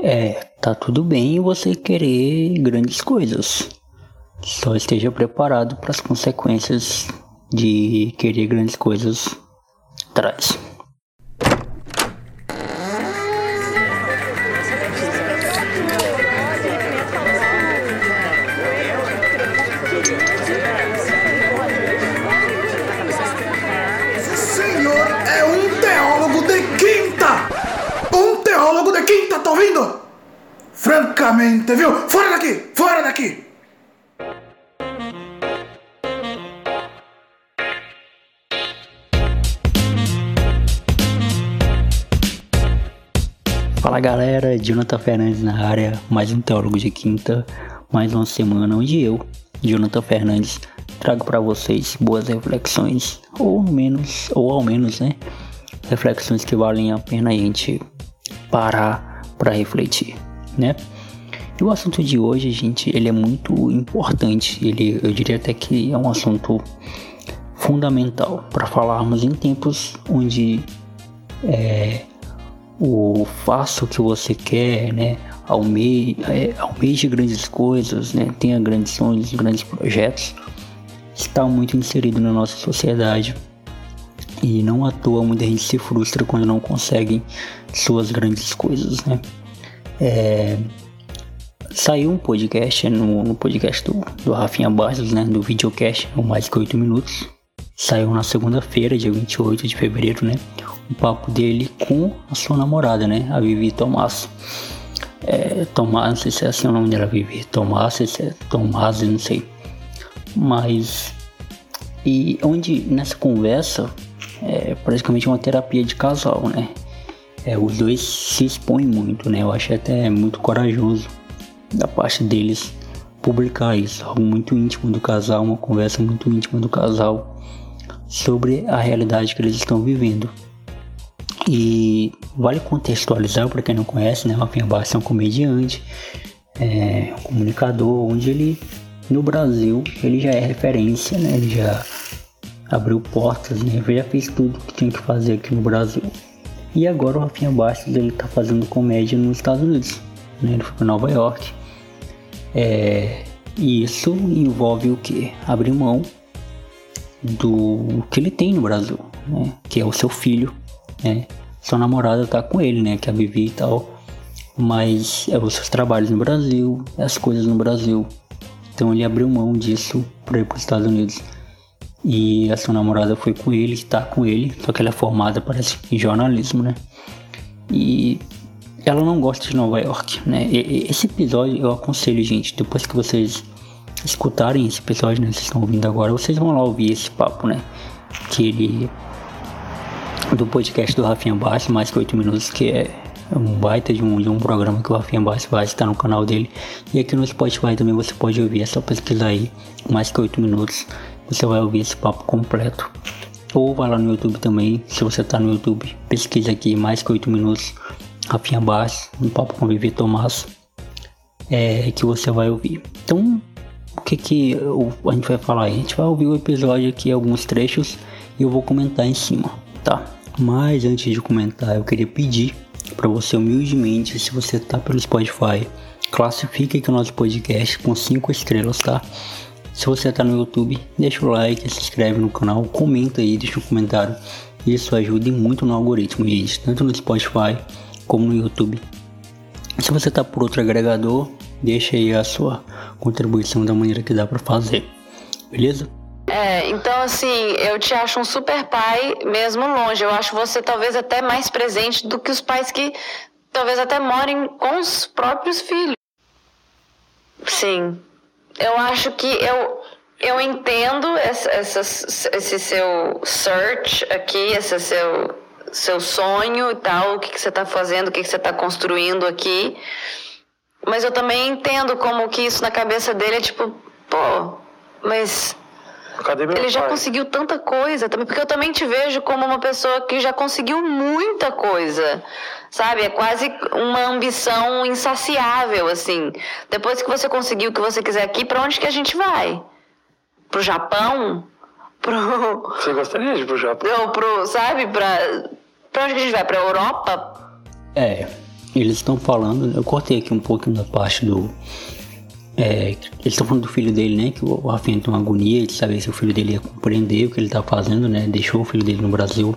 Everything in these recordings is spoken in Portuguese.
É, tá tudo bem você querer grandes coisas. Só esteja preparado para as consequências de querer grandes coisas traz. Francamente, viu? Fora daqui! Fora daqui! Fala galera, Jonathan Fernandes na área, mais um Teólogo de Quinta, mais uma semana onde eu, Jonathan Fernandes, trago para vocês boas reflexões, ou menos, ou ao menos, né, reflexões que valem a pena a gente parar para refletir, né? E o assunto de hoje, gente, ele é muito importante, ele, eu diria até que é um assunto fundamental para falarmos em tempos onde é, o faça o que você quer, né? Almeje, é, almeje grandes coisas, né? Tenha grandes sonhos, grandes projetos. Está muito inserido na nossa sociedade. E não à toa muita gente se frustra quando não consegue suas grandes coisas, né? É, saiu um podcast no, no podcast do, do Rafinha Barros, né? Do videocast, o Mais Que 8 Minutos. Saiu na segunda-feira, dia 28 de fevereiro, né? o papo dele com a sua namorada, né? A Vivi Tomás. É, Tomás, não sei se é assim o nome dela, Vivi Tomás, se é Tomás, não sei. Mas. E onde nessa conversa é praticamente uma terapia de casal, né? É, os dois se expõem muito, né? Eu acho até muito corajoso da parte deles publicar isso, algo muito íntimo do casal, uma conversa muito íntima do casal sobre a realidade que eles estão vivendo. E vale contextualizar para quem não conhece, né? Rafinha Bastos é um comediante, é um comunicador, onde ele no Brasil ele já é referência, né? Ele já abriu portas, né? Ele já fez tudo que tinha que fazer aqui no Brasil. E agora o Rafinha Bastos ele tá fazendo comédia nos Estados Unidos, né? Ele foi para Nova York. É, e isso envolve o que? Abrir mão do que ele tem no Brasil, né? Que é o seu filho, né? Sua namorada tá com ele, né? Que é a Vivi e tal. Mas é os seus trabalhos no Brasil, as coisas no Brasil. Então ele abriu mão disso para ir para os Estados Unidos. E a sua namorada foi com ele, está com ele, só que ela é formada, parece, em jornalismo, né? E ela não gosta de Nova York, né? E, esse episódio eu aconselho, gente, depois que vocês escutarem esse episódio, né? Vocês estão ouvindo agora, vocês vão lá ouvir esse papo, né? Que ele do podcast do Rafinha Bassi, mais que 8 minutos, que é um baita de um, de um programa que o Rafinha Bassi faz, está no canal dele. E aqui no Spotify também você pode ouvir, é só pesquisar aí, mais que 8 minutos, você vai ouvir esse papo completo. Ou vai lá no YouTube também, se você está no YouTube, pesquisa aqui, mais que 8 minutos, Rafinha Bassi, um papo com Vivi Tomás, é, que você vai ouvir. Então, o que que a gente vai falar aí? A gente vai ouvir o episódio aqui, alguns trechos, e eu vou comentar em cima, tá? Mas antes de comentar, eu queria pedir para você humildemente, se você tá pelo Spotify, classifique aqui o nosso podcast com 5 estrelas, tá? Se você tá no YouTube, deixa o like, se inscreve no canal, comenta aí, deixa um comentário. Isso ajuda muito no algoritmo, gente, tanto no Spotify como no YouTube. Se você tá por outro agregador, deixa aí a sua contribuição da maneira que dá para fazer. Beleza? É, então assim, eu te acho um super pai mesmo longe. Eu acho você talvez até mais presente do que os pais que talvez até morem com os próprios filhos. Sim. Eu acho que eu eu entendo essa, essa, esse seu search aqui, esse seu seu sonho e tal, o que, que você está fazendo, o que, que você está construindo aqui. Mas eu também entendo como que isso na cabeça dele é tipo, pô, mas ele já pai? conseguiu tanta coisa também, porque eu também te vejo como uma pessoa que já conseguiu muita coisa, sabe? É quase uma ambição insaciável, assim. Depois que você conseguiu o que você quiser aqui, para onde que a gente vai? Pro Japão? Pro. Você gostaria de ir pro Japão? Não, pro. Sabe? Pra. Pra onde que a gente vai? Pra Europa? É, eles estão falando, eu cortei aqui um pouquinho da parte do. É, eles estão falando do filho dele, né? Que o Rafinha tem uma agonia de saber se o filho dele ia compreender o que ele tá fazendo, né? Deixou o filho dele no Brasil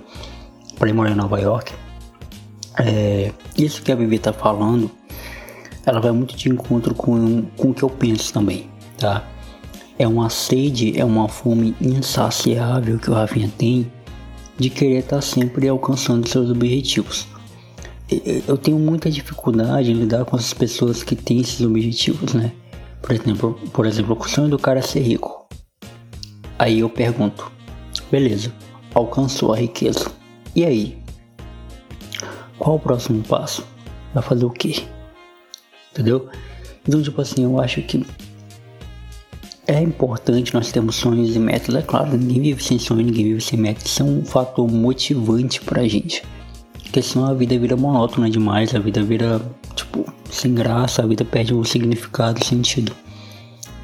para ir morar em Nova York. É, isso que a Vivi tá falando, ela vai muito de encontro com, com o que eu penso também, tá? É uma sede, é uma fome insaciável que o Rafinha tem de querer estar tá sempre alcançando seus objetivos. Eu tenho muita dificuldade em lidar com essas pessoas que têm esses objetivos, né? Por exemplo, por exemplo, o sonho do cara ser rico. Aí eu pergunto, beleza, alcançou a riqueza. E aí? Qual o próximo passo? Vai fazer o quê? Entendeu? Então, tipo assim, eu acho que é importante nós termos sonhos e metas. É claro, ninguém vive sem sonho, ninguém vive sem metas. Isso é um fator motivante pra gente. Porque senão a vida vira monótona demais, a vida vira, tipo, sem graça, a vida perde o significado, o sentido.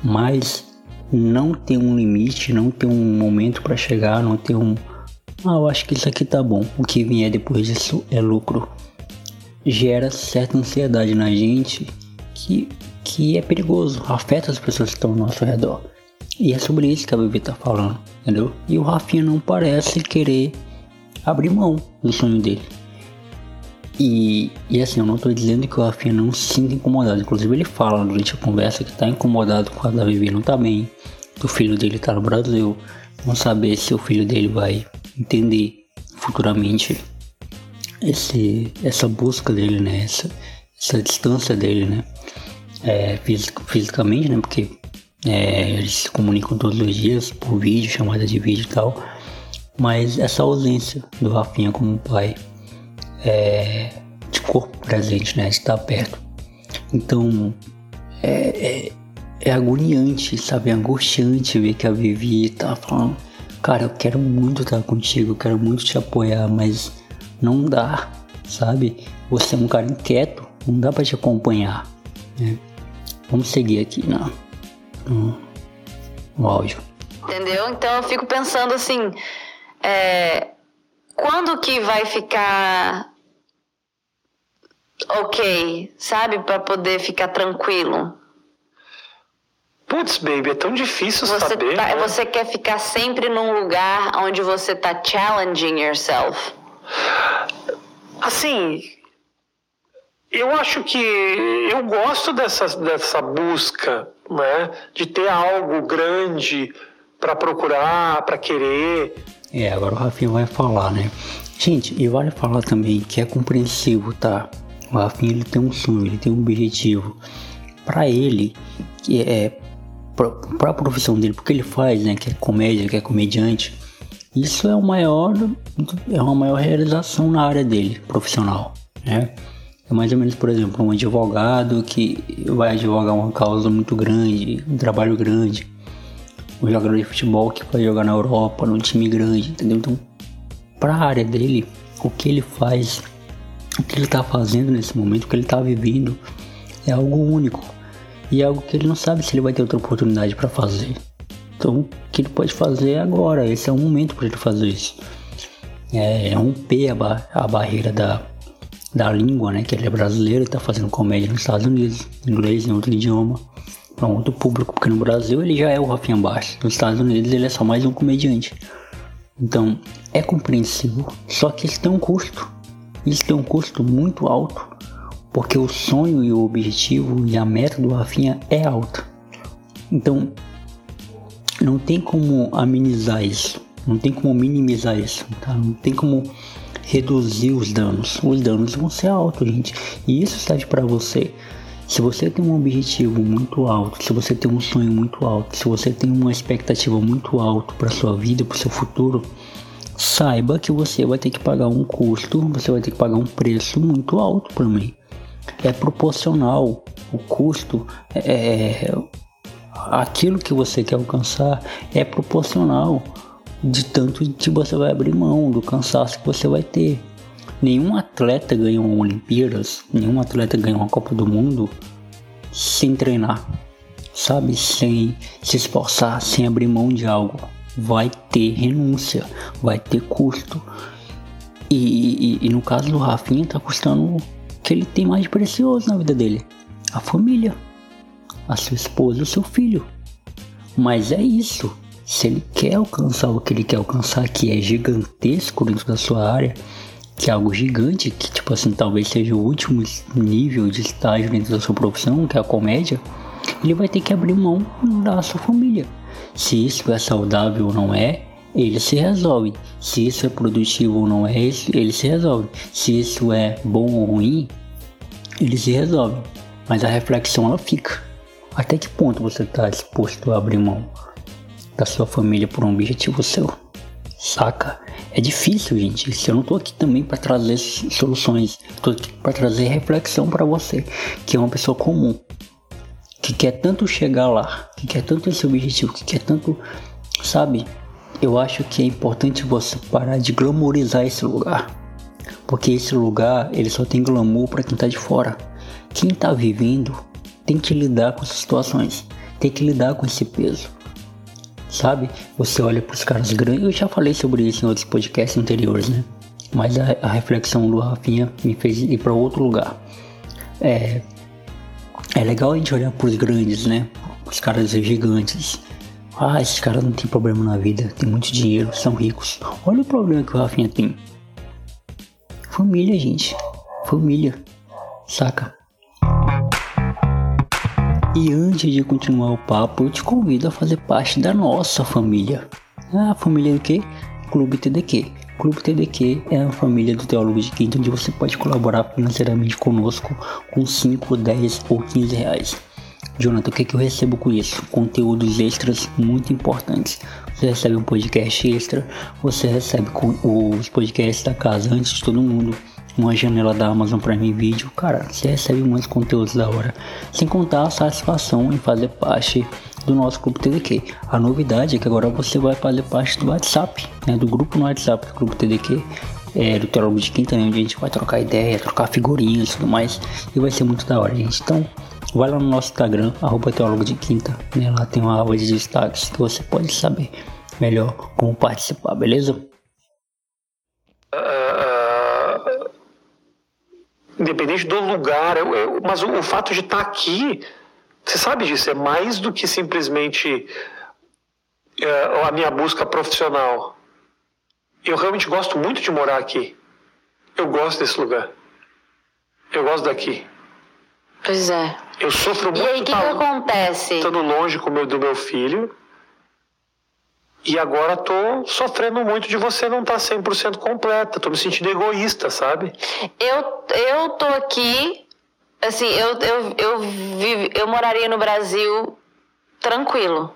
Mas não tem um limite, não tem um momento para chegar, não tem um. Ah, eu acho que isso aqui tá bom. O que vier depois disso é lucro. Gera certa ansiedade na gente que, que é perigoso, afeta as pessoas que estão ao nosso redor. E é sobre isso que a Bibi tá falando, entendeu? E o Rafinha não parece querer abrir mão do sonho dele. E, e assim, eu não tô dizendo que o Rafinha não se sinta incomodado. Inclusive ele fala durante a conversa que tá incomodado com a da Vivi não tá bem. Que o filho dele tá no Brasil. Vamos saber se o filho dele vai entender futuramente esse, essa busca dele, né? Essa, essa distância dele, né? É, fisic, fisicamente, né? Porque é, eles se comunicam todos os dias por vídeo, chamada de vídeo e tal. Mas essa ausência do Rafinha como pai é, de corpo presente, né? Estar perto. Então é, é, é, agoniante, sabe? É angustiante ver que a Vivi tá falando, cara, eu quero muito estar contigo, eu quero muito te apoiar, mas não dá, sabe? Você é um cara inquieto, não dá para te acompanhar. Né? Vamos seguir aqui no, no, no áudio. Entendeu? Então eu fico pensando assim, é, quando que vai ficar ok, sabe, para poder ficar tranquilo? Putz, baby, é tão difícil você saber. Tá, né? Você quer ficar sempre num lugar onde você tá challenging yourself? Assim, eu acho que eu gosto dessa, dessa busca, né? De ter algo grande para procurar, para querer. É, agora o Rafinha vai falar, né? Gente, e vale falar também que é compreensivo, tá? O Rafinha ele tem um sonho, ele tem um objetivo. Para ele, que é para a profissão dele, porque ele faz, né? Que é comédia, que é comediante. Isso é o maior, é uma maior realização na área dele, profissional, né? É mais ou menos, por exemplo, um advogado que vai advogar uma causa muito grande, um trabalho grande. Um jogador de futebol que vai jogar na Europa, num time grande, entendeu? Então, para a área dele, o que ele faz, o que ele está fazendo nesse momento, o que ele está vivendo, é algo único. E é algo que ele não sabe se ele vai ter outra oportunidade para fazer. Então, o que ele pode fazer agora? Esse é o momento para ele fazer isso. É, é romper a, ba a barreira da, da língua, né? Que ele é brasileiro e está fazendo comédia nos Estados Unidos, inglês, em outro idioma, para um outro público, porque no Brasil ele já é o Rafinha Baixo. Nos Estados Unidos ele é só mais um comediante. Então, é compreensível, só que isso tem um custo. Isso tem um custo muito alto, porque o sonho e o objetivo e a meta do Rafinha é alta. Então, não tem como amenizar isso, não tem como minimizar isso, tá? Não tem como reduzir os danos. Os danos vão ser altos, gente. E isso serve para você. Se você tem um objetivo muito alto, se você tem um sonho muito alto, se você tem uma expectativa muito alta para sua vida, para seu futuro, saiba que você vai ter que pagar um custo, você vai ter que pagar um preço muito alto também. É proporcional o custo é, é aquilo que você quer alcançar é proporcional de tanto que você vai abrir mão, do cansaço que você vai ter. Nenhum atleta ganha uma Olimpíadas, nenhum atleta ganha uma Copa do Mundo sem treinar, sabe? Sem se esforçar, sem abrir mão de algo. Vai ter renúncia, vai ter custo. E, e, e no caso do Rafinha, tá custando que ele tem mais precioso na vida dele? A família, a sua esposa, o seu filho. Mas é isso. Se ele quer alcançar o que ele quer alcançar, que é gigantesco dentro da sua área, que é algo gigante, que tipo assim, talvez seja o último nível de estágio dentro da sua profissão, que é a comédia, ele vai ter que abrir mão da sua família. Se isso é saudável ou não é, ele se resolve. Se isso é produtivo ou não é, ele se resolve. Se isso é bom ou ruim, ele se resolve. Mas a reflexão ela fica. Até que ponto você está disposto a abrir mão da sua família por um objetivo seu? Saca? É difícil, gente. Eu não tô aqui também para trazer soluções, tô aqui para trazer reflexão para você, que é uma pessoa comum, que quer tanto chegar lá, que quer tanto esse objetivo, que quer tanto, sabe? Eu acho que é importante você parar de glamorizar esse lugar, porque esse lugar ele só tem glamour para quem tá de fora. Quem tá vivendo tem que lidar com essas situações, tem que lidar com esse peso sabe? Você olha para os caras grandes. Eu já falei sobre isso em outros podcasts anteriores, né? Mas a, a reflexão do Rafinha me fez ir para outro lugar. É, é legal a gente olhar para os grandes, né? Os caras gigantes. Ah, esses caras não tem problema na vida, tem muito dinheiro, são ricos. Olha o problema que o Rafinha tem. Família, gente. Família. Saca? E antes de continuar o papo, eu te convido a fazer parte da nossa família. A família do que? Clube TDQ. Clube TDQ é a família do Teólogo de Quinto, onde você pode colaborar financeiramente conosco com 5, 10 ou 15 reais. Jonathan, o que, é que eu recebo com isso? Conteúdos extras muito importantes. Você recebe um podcast extra, você recebe os podcasts da casa antes de todo mundo uma janela da Amazon Prime Video, cara, você recebe muitos conteúdos da hora. Sem contar a satisfação em fazer parte do nosso grupo TDQ. A novidade é que agora você vai fazer parte do WhatsApp, né, do grupo no WhatsApp do grupo TDQ. É, do Teólogo de Quinta, né, onde a gente vai trocar ideia, trocar figurinhas e tudo mais. E vai ser muito da hora, gente. Então, vai lá no nosso Instagram, arroba Teólogo de Quinta. Né, lá tem uma aba de destaques que você pode saber melhor como participar, beleza? Independente do lugar, eu, eu, mas o, o, fato de estar aqui, você sabe disso, é mais do que simplesmente é, a minha busca profissional. Eu realmente gosto muito de morar aqui. Eu gosto desse lugar. Eu gosto daqui. Pois é. Eu sofro muito. E aí, o que, que acontece? Estando longe com meu, do meu filho. E agora tô sofrendo muito de você não estar tá 100% completa. Tô me sentindo egoísta, sabe? Eu, eu tô aqui, assim, eu, eu, eu, eu moraria no Brasil tranquilo.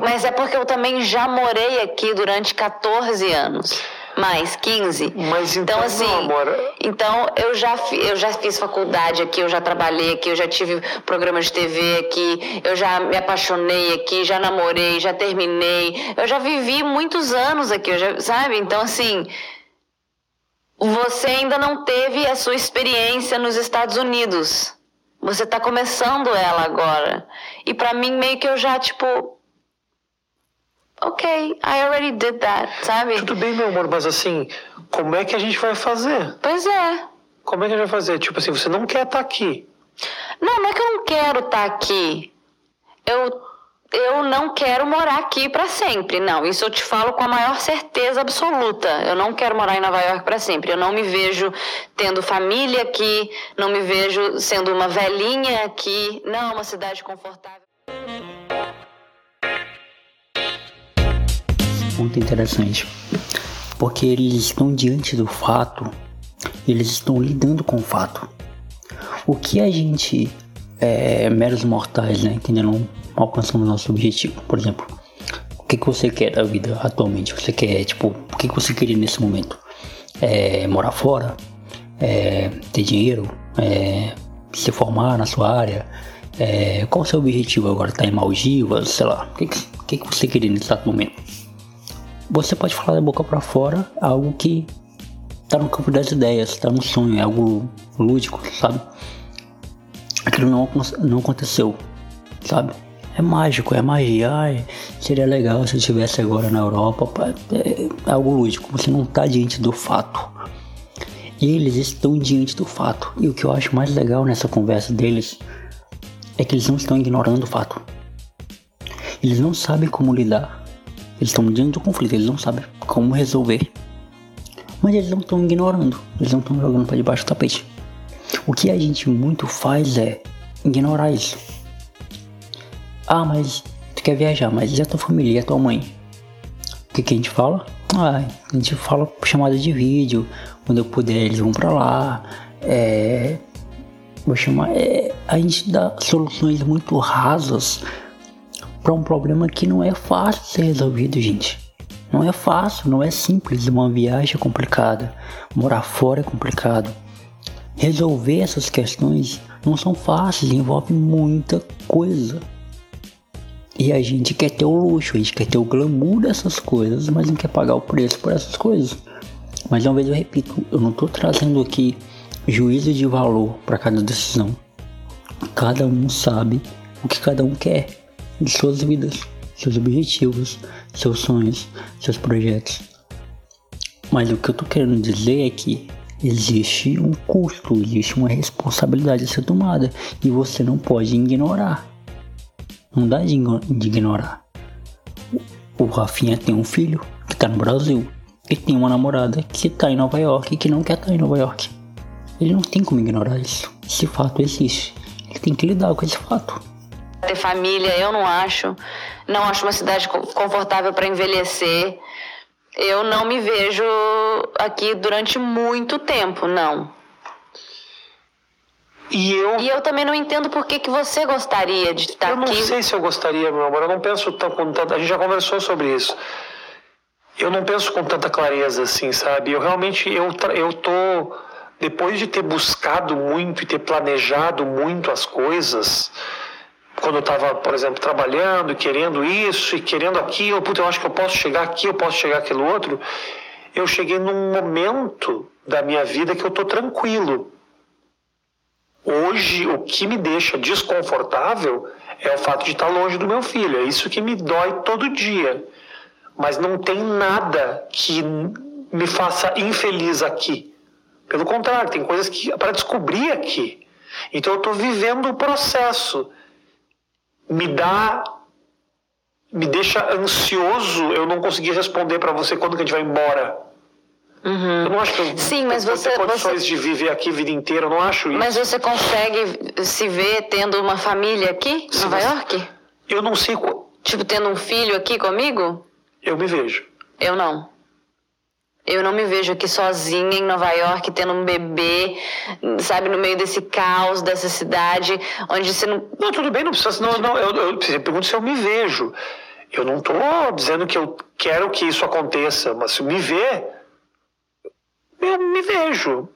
Mas é porque eu também já morei aqui durante 14 anos mais 15. Mas então, então assim, não, amor. então eu já eu já fiz faculdade aqui, eu já trabalhei aqui, eu já tive programa de TV aqui, eu já me apaixonei aqui, já namorei, já terminei, eu já vivi muitos anos aqui, já, sabe? Então assim, você ainda não teve a sua experiência nos Estados Unidos. Você está começando ela agora. E para mim meio que eu já tipo ok, I already did that, sabe? Tudo bem, meu amor, mas assim, como é que a gente vai fazer? Pois é. Como é que a gente vai fazer? Tipo assim, você não quer estar tá aqui. Não, não é que eu não quero estar tá aqui. Eu, eu não quero morar aqui para sempre. Não, isso eu te falo com a maior certeza absoluta. Eu não quero morar em Nova York para sempre. Eu não me vejo tendo família aqui, não me vejo sendo uma velhinha aqui. Não, uma cidade confortável. Muito interessante, porque eles estão diante do fato, eles estão lidando com o fato. O que a gente, é, meros mortais, né, que ainda não alcançamos nosso objetivo, por exemplo, o que, que você quer da vida atualmente? Você quer, tipo, o que, que você queria nesse momento? É, morar fora? É, ter dinheiro? É, se formar na sua área? É, qual o seu objetivo agora? Tá em Maldivas? Sei lá. O que, que, que você queria nesse exato momento? Você pode falar da boca para fora algo que tá no campo das ideias, tá no sonho, é algo lúdico, sabe? Aquilo não, não aconteceu, sabe? É mágico, é magia. Ai, seria legal se eu estivesse agora na Europa. É, é algo lúdico, você não tá diante do fato. Eles estão diante do fato. E o que eu acho mais legal nessa conversa deles é que eles não estão ignorando o fato. Eles não sabem como lidar. Eles estão diante do conflito, eles não sabem como resolver. Mas eles não estão ignorando, eles não estão jogando para debaixo do tapete. O que a gente muito faz é ignorar isso. Ah, mas tu quer viajar, mas e a tua família, e a tua mãe? O que, que a gente fala? Ah, a gente fala por chamada de vídeo, quando eu puder eles vão pra lá. É. Vou chamar. É, a gente dá soluções muito rasas para um problema que não é fácil de ser resolvido, gente. Não é fácil, não é simples. Uma viagem é complicada, morar fora é complicado. Resolver essas questões não são fáceis, envolve muita coisa. E a gente quer ter o luxo, a gente quer ter o glamour dessas coisas, mas não quer pagar o preço por essas coisas. Mas uma vez eu repito, eu não estou trazendo aqui juízo de valor para cada decisão. Cada um sabe o que cada um quer de suas vidas, seus objetivos, seus sonhos, seus projetos. Mas o que eu estou querendo dizer é que existe um custo, existe uma responsabilidade a ser tomada e você não pode ignorar. Não dá de ignorar. O Rafinha tem um filho que está no Brasil e tem uma namorada que está em Nova York e que não quer estar tá em Nova York. Ele não tem como ignorar isso. Esse fato existe. Ele tem que lidar com esse fato. Ter família, eu não acho. Não acho uma cidade confortável para envelhecer. Eu não me vejo aqui durante muito tempo, não. E eu, e eu também não entendo por que, que você gostaria de estar aqui. Eu não sei se eu gostaria, meu amor. Eu não penso tão com tanta. A gente já conversou sobre isso. Eu não penso com tanta clareza assim, sabe? Eu realmente eu eu tô depois de ter buscado muito e ter planejado muito as coisas, quando eu estava, por exemplo, trabalhando, querendo isso e querendo aquilo, puta, eu acho que eu posso chegar aqui, eu posso chegar aquilo outro, eu cheguei num momento da minha vida que eu tô tranquilo. Hoje, o que me deixa desconfortável é o fato de estar longe do meu filho. É isso que me dói todo dia. Mas não tem nada que me faça infeliz aqui. Pelo contrário, tem coisas que para descobrir aqui. Então eu estou vivendo o processo. Me dá me deixa ansioso eu não conseguir responder para você quando que a gente vai embora. Uhum. Eu não acho que eu Sim, mas você, ter condições você... de viver aqui a vida inteira, eu não acho isso. Mas você consegue se ver tendo uma família aqui, em Nova York? Eu não sei. Tipo, tendo um filho aqui comigo? Eu me vejo. Eu não. Eu não me vejo aqui sozinha em Nova York, tendo um bebê, sabe, no meio desse caos, dessa cidade, onde você não. Não, tudo bem, não precisa. Não, não, eu, eu, eu pergunto se eu me vejo. Eu não estou dizendo que eu quero que isso aconteça, mas se me ver, eu me vejo.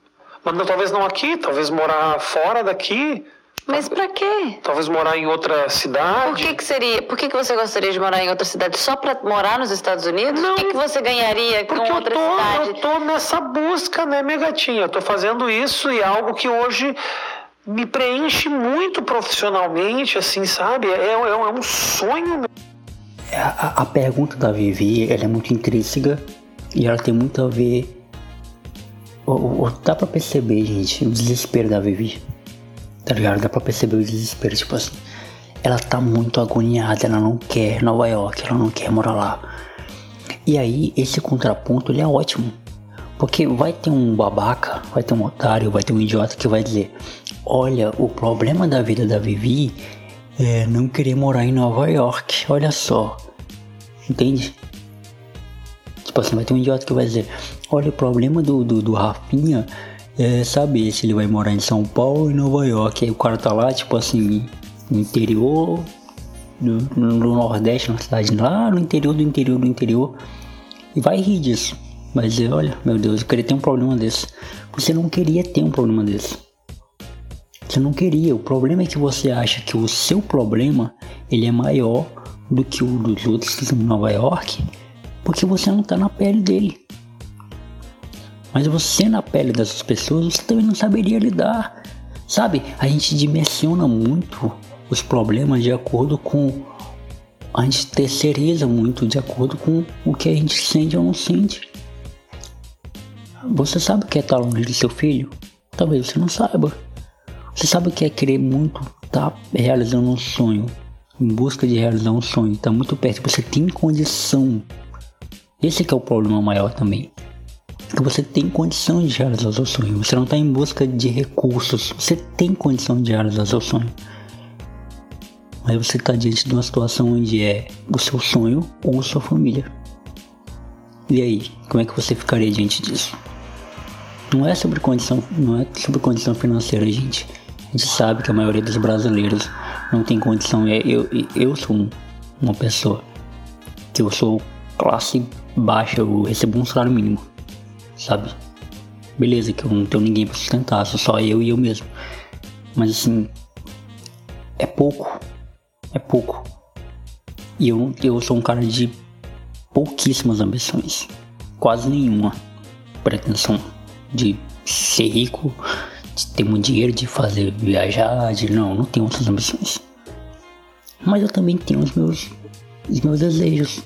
Mas não, talvez não aqui, talvez morar fora daqui. Mas para quê? Talvez morar em outra cidade. Por que, que seria? Por que, que você gostaria de morar em outra cidade? Só para morar nos Estados Unidos? Não. O que, que você ganharia com outra eu tô, cidade? Eu tô nessa busca, né, minha gatinha? Eu tô fazendo isso e é algo que hoje me preenche muito profissionalmente, assim, sabe? É, é, é um sonho. É, a, a pergunta da Vivi, ela é muito intrínseca e ela tem muito a ver... Dá pra perceber, gente, o desespero da Vivi Tá ligado? Dá pra perceber o desespero, tipo assim. Ela tá muito agoniada, ela não quer Nova York, ela não quer morar lá. E aí, esse contraponto ele é ótimo. Porque vai ter um babaca, vai ter um otário, vai ter um idiota que vai dizer: Olha, o problema da vida da Vivi é não querer morar em Nova York. Olha só. Entende? Tipo assim, vai ter um idiota que vai dizer: Olha, o problema do, do, do Rafinha é saber se ele vai morar em São Paulo em Nova York. Aí o cara tá lá, tipo assim, no interior, no, no Nordeste, na cidade lá no interior do interior do interior, e vai rir disso. Vai dizer, olha, meu Deus, eu queria ter um problema desse. Você não queria ter um problema desse. Você não queria. O problema é que você acha que o seu problema ele é maior do que o dos outros em Nova York, porque você não tá na pele dele. Mas você na pele dessas pessoas, você também não saberia lidar. Sabe? A gente dimensiona muito os problemas de acordo com. A gente terceiriza muito de acordo com o que a gente sente ou não sente. Você sabe o que é estar longe do seu filho? Talvez você não saiba. Você sabe o que é querer muito estar tá realizando um sonho, em busca de realizar um sonho, está muito perto, você tem condição. Esse é o problema maior também. Que você tem condição de realizar seu sonho. Você não está em busca de recursos. Você tem condição de realizar seu sonho. Mas você está diante de uma situação onde é o seu sonho ou sua família. E aí, como é que você ficaria diante disso? Não é sobre condição, não é sobre condição financeira, gente. A gente sabe que a maioria dos brasileiros não tem condição. É, eu, eu sou um, uma pessoa que eu sou classe baixa, eu recebo um salário mínimo, sabe? Beleza, que eu não tenho ninguém para sustentar, sou só eu e eu mesmo. Mas assim, é pouco, é pouco. E eu, eu sou um cara de pouquíssimas ambições, quase nenhuma pretensão de ser rico, de ter muito dinheiro, de fazer viajar, de não, não tenho outras ambições. Mas eu também tenho os meus, os meus desejos.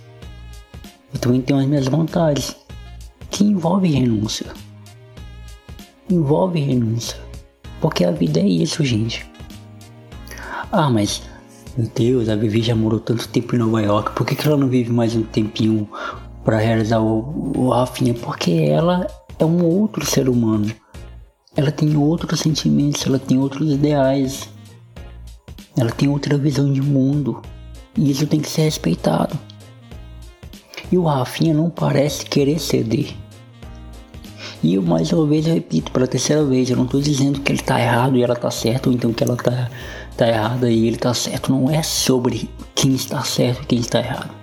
Eu também tenho as minhas vontades, que envolve renúncia. Envolve renúncia. Porque a vida é isso, gente. Ah, mas meu Deus, a Vivi já morou tanto tempo em Nova York, por que, que ela não vive mais um tempinho para realizar o, o Rafinha? Porque ela é um outro ser humano ela tem outros sentimentos, ela tem outros ideais, ela tem outra visão de mundo e isso tem que ser respeitado. E o Rafinha não parece querer ceder. E eu mais uma vez repito pela terceira vez, eu não estou dizendo que ele está errado e ela está certa, ou então que ela está tá errada e ele está certo. Não é sobre quem está certo e quem está errado.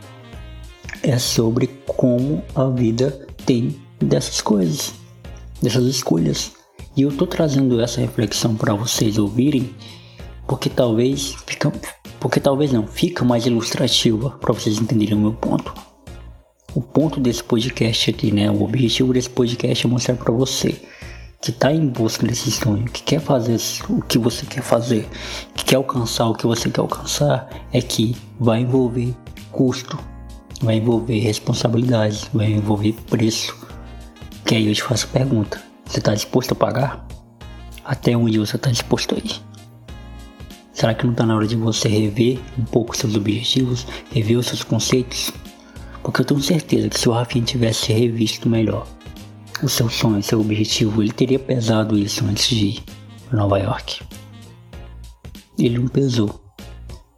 É sobre como a vida tem dessas coisas, dessas escolhas. E eu tô trazendo essa reflexão para vocês ouvirem, porque talvez fica, porque talvez não, fica mais ilustrativa para vocês entenderem o meu ponto. O ponto desse podcast aqui, né? O objetivo desse podcast é mostrar para você que está em busca desse sonho, que quer fazer o que você quer fazer, que quer alcançar o que você quer alcançar, é que vai envolver custo, vai envolver responsabilidade, vai envolver preço. Que aí eu te faço a pergunta: você está disposto a pagar? Até onde você está disposto a ir? Será que não está na hora de você rever um pouco seus objetivos, rever os seus conceitos? Porque eu tenho certeza que se o Rafinha tivesse revisto melhor o seu sonho, seu objetivo, ele teria pesado isso antes de ir para Nova York. Ele não pesou.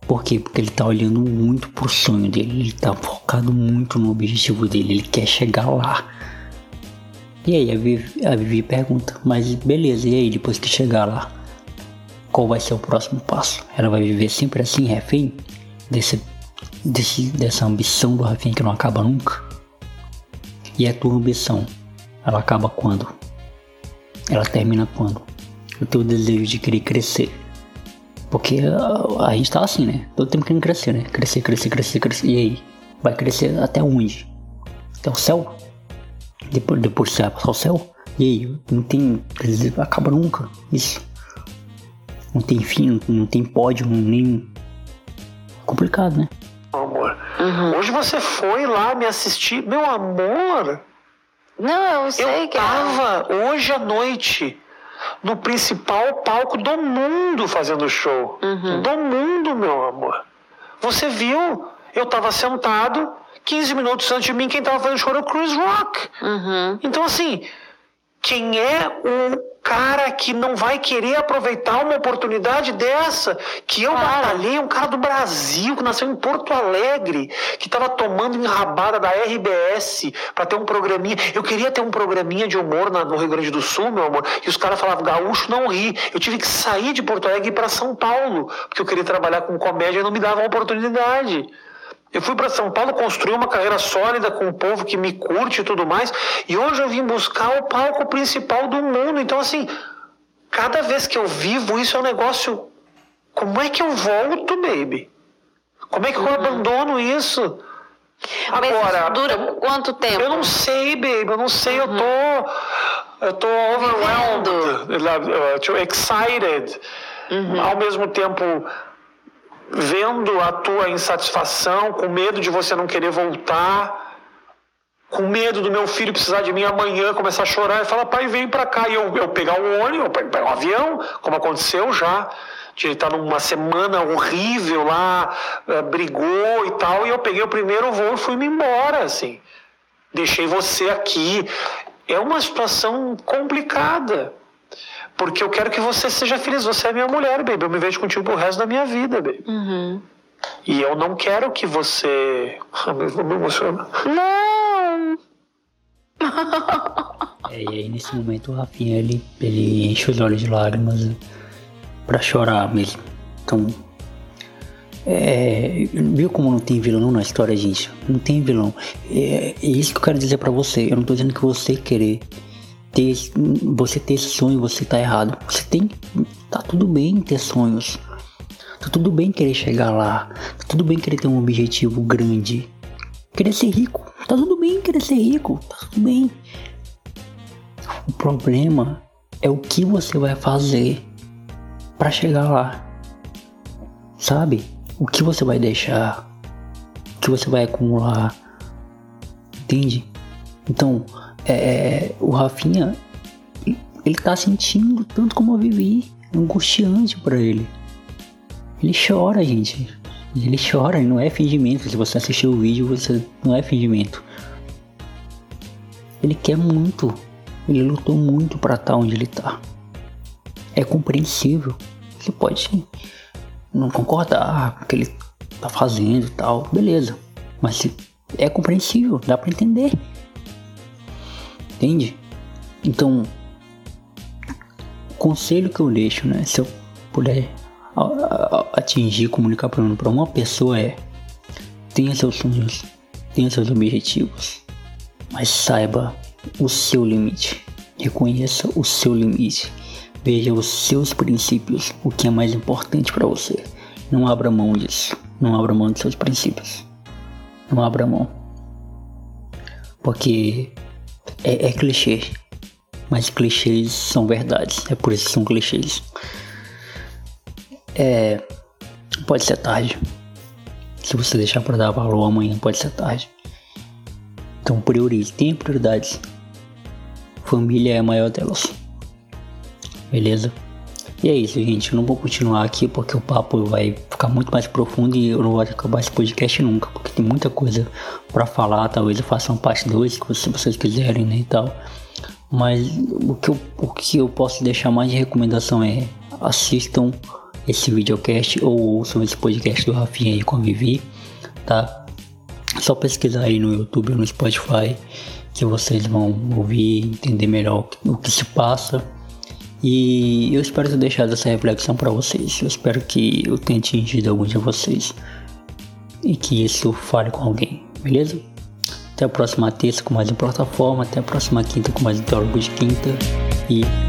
Por quê? Porque ele está olhando muito pro sonho dele, ele está focado muito no objetivo dele, ele quer chegar lá. E aí a Vivi, a Vivi pergunta, mas beleza, e aí depois que chegar lá, qual vai ser o próximo passo? Ela vai viver sempre assim, refém desse, desse, dessa ambição do refém que não acaba nunca? E a tua ambição, ela acaba quando? Ela termina quando? O teu desejo de querer crescer. Porque a, a gente tá assim, né? Todo tempo querendo crescer, né? Crescer, crescer, crescer, crescer. E aí? Vai crescer até onde? Até o céu? Depois, depois você vai passar o céu. E aí, não tem. Acaba nunca. Isso. Não tem fim, não tem pódio, nem. Complicado, né? Amor. Uhum. Hoje você foi lá me assistir. Meu amor! Não, eu sei eu que. Eu é. tava hoje à noite no principal palco do mundo fazendo show. Uhum. Do mundo, meu amor. Você viu? Eu tava sentado 15 minutos antes de mim, quem estava fazendo show era o Chris Rock. Uhum. Então, assim, quem é o cara que não vai querer aproveitar uma oportunidade dessa? Que eu claro. batalhei, um cara do Brasil, que nasceu em Porto Alegre, que estava tomando enrabada da RBS para ter um programinha. Eu queria ter um programinha de humor na, no Rio Grande do Sul, meu amor, e os caras falavam, gaúcho não ri. Eu tive que sair de Porto Alegre e ir para São Paulo, porque eu queria trabalhar com comédia e não me davam oportunidade. Eu fui para São Paulo construir uma carreira sólida com o povo que me curte e tudo mais. E hoje eu vim buscar o palco principal do mundo. Então, assim, cada vez que eu vivo isso é um negócio. Como é que eu volto, baby? Como é que eu uhum. abandono isso? Agora, dura quanto tempo? Eu não sei, baby, eu não sei, uhum. eu tô eu tô overwhelmed, excited. Uhum. Ao mesmo tempo vendo a tua insatisfação, com medo de você não querer voltar. com medo do meu filho precisar de mim amanhã, começar a chorar e falar, pai, vem para cá. E eu, eu pegar um ônibus, pegar um avião, como aconteceu já. Ele estar numa semana horrível lá, uh, brigou e tal, e eu peguei o primeiro voo e fui-me embora, assim. Deixei você aqui. É uma situação complicada. Porque eu quero que você seja feliz. Você é minha mulher, baby. Eu me vejo contigo pro resto da minha vida, baby. Uhum. E eu não quero que você. Ah, me emociona. Não! É, e aí nesse momento o Rafinha ele, ele enche os olhos de lágrimas pra chorar mesmo. Então. É, viu como não tem vilão na história, gente? Não tem vilão. É, é isso que eu quero dizer pra você. Eu não tô dizendo que você querer ter, você ter sonho, você tá errado. Você tem. Tá tudo bem ter sonhos. Tá tudo bem querer chegar lá. Tá tudo bem querer ter um objetivo grande. Querer ser rico. Tá tudo bem querer ser rico. Tá tudo bem. O problema é o que você vai fazer para chegar lá. Sabe? O que você vai deixar? O que você vai acumular? Entende? Então, é, o Rafinha, ele tá sentindo tanto como eu vivi. Angustiante para ele. Ele chora, gente. Ele chora, não é fingimento. Se você assistir o vídeo, você não é fingimento. Ele quer muito. Ele lutou muito para estar tá onde ele tá. É compreensível. Você pode não concordar com o que ele tá fazendo e tal, beleza. Mas é compreensível, dá para entender. Entende? Então, o conselho que eu deixo, né? Se eu puder atingir, comunicar para uma pessoa é tenha seus sonhos, tenha seus objetivos, mas saiba o seu limite. Reconheça o seu limite. Veja os seus princípios, o que é mais importante para você. Não abra mão disso. Não abra mão de seus princípios. Não abra mão. Porque é, é clichê. Mas clichês são verdades. É por isso que são clichês. É. Pode ser tarde. Se você deixar para dar valor amanhã, pode ser tarde. Então priorize, tenha prioridades. Família é a maior delas. Beleza? E é isso, gente. Eu não vou continuar aqui porque o papo vai ficar muito mais profundo e eu não vou acabar esse podcast nunca, porque tem muita coisa para falar. Talvez eu faça uma parte 2, se vocês quiserem, né, e tal. Mas o que, eu, o que eu posso deixar mais de recomendação é assistam esse videocast ou ouçam esse podcast do Rafinha aí com tá? Só pesquisar aí no YouTube ou no Spotify que vocês vão ouvir, entender melhor o que se passa. E eu espero ter deixado essa reflexão para vocês. Eu espero que eu tenha atingido alguns de vocês e que isso fale com alguém, beleza? Até a próxima terça com mais uma plataforma. Até a próxima quinta com mais um teólogo de quinta. E.